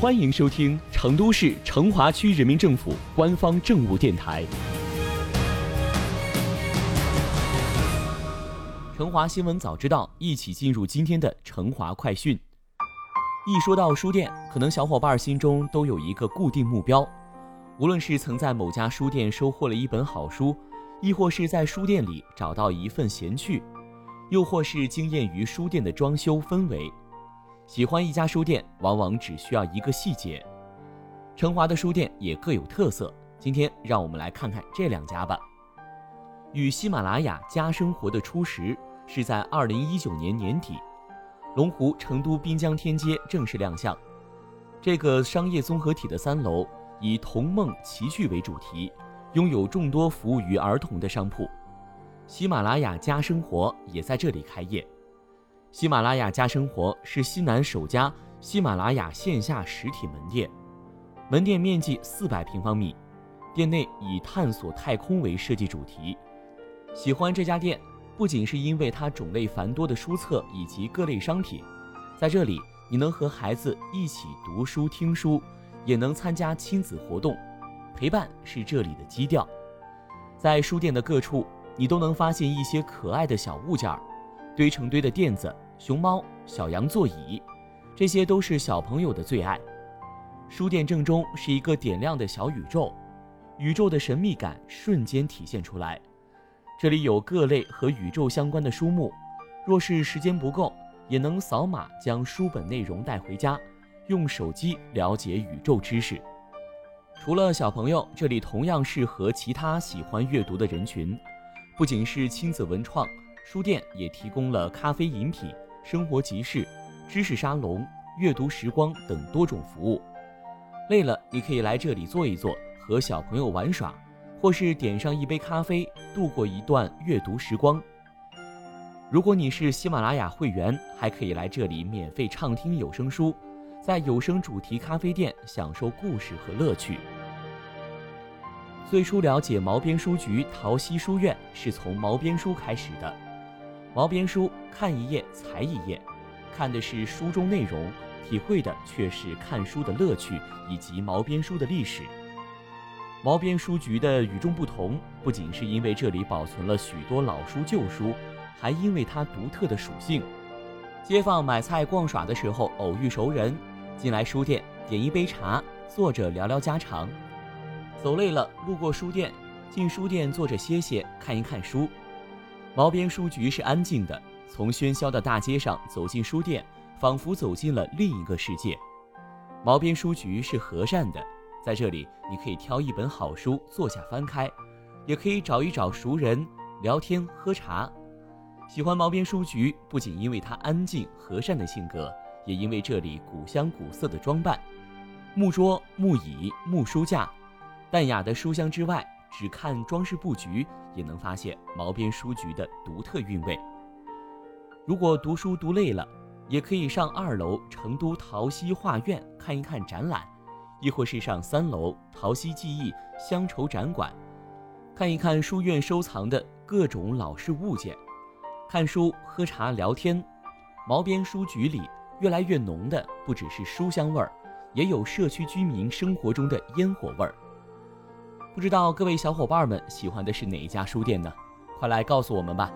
欢迎收听成都市成华区人民政府官方政务电台《成华新闻早知道》，一起进入今天的成华快讯。一说到书店，可能小伙伴心中都有一个固定目标，无论是曾在某家书店收获了一本好书，亦或是在书店里找到一份闲趣，又或是惊艳于书店的装修氛围。喜欢一家书店，往往只需要一个细节。成华的书店也各有特色，今天让我们来看看这两家吧。与喜马拉雅家生活的初识是在二零一九年年底，龙湖成都滨江天街正式亮相。这个商业综合体的三楼以童梦奇趣为主题，拥有众多服务于儿童的商铺。喜马拉雅家生活也在这里开业。喜马拉雅家生活是西南首家喜马拉雅线下实体门店，门店面积四百平方米，店内以探索太空为设计主题。喜欢这家店，不仅是因为它种类繁多的书册以及各类商品，在这里你能和孩子一起读书听书，也能参加亲子活动，陪伴是这里的基调。在书店的各处，你都能发现一些可爱的小物件儿。堆成堆的垫子、熊猫、小羊座椅，这些都是小朋友的最爱。书店正中是一个点亮的小宇宙，宇宙的神秘感瞬间体现出来。这里有各类和宇宙相关的书目，若是时间不够，也能扫码将书本内容带回家，用手机了解宇宙知识。除了小朋友，这里同样适合其他喜欢阅读的人群，不仅是亲子文创。书店也提供了咖啡饮品、生活集市、知识沙龙、阅读时光等多种服务。累了，你可以来这里坐一坐，和小朋友玩耍，或是点上一杯咖啡，度过一段阅读时光。如果你是喜马拉雅会员，还可以来这里免费畅听有声书，在有声主题咖啡店享受故事和乐趣。最初了解毛边书局桃溪书院是从毛边书开始的。毛边书看一页才一页，看的是书中内容，体会的却是看书的乐趣以及毛边书的历史。毛边书局的与众不同，不仅是因为这里保存了许多老书旧书，还因为它独特的属性。街坊买菜逛耍的时候偶遇熟人，进来书店点一杯茶，坐着聊聊家常。走累了路过书店，进书店坐着歇歇，看一看书。毛边书局是安静的，从喧嚣的大街上走进书店，仿佛走进了另一个世界。毛边书局是和善的，在这里你可以挑一本好书坐下翻开，也可以找一找熟人聊天喝茶。喜欢毛边书局，不仅因为它安静和善的性格，也因为这里古香古色的装扮，木桌、木椅、木书架，淡雅的书香之外。只看装饰布局，也能发现毛边书局的独特韵味。如果读书读累了，也可以上二楼成都陶溪画院看一看展览，亦或是上三楼陶溪记忆乡愁展馆，看一看书院收藏的各种老式物件。看书、喝茶、聊天，毛边书局里越来越浓的不只是书香味儿，也有社区居民生活中的烟火味儿。不知道各位小伙伴们喜欢的是哪一家书店呢？快来告诉我们吧！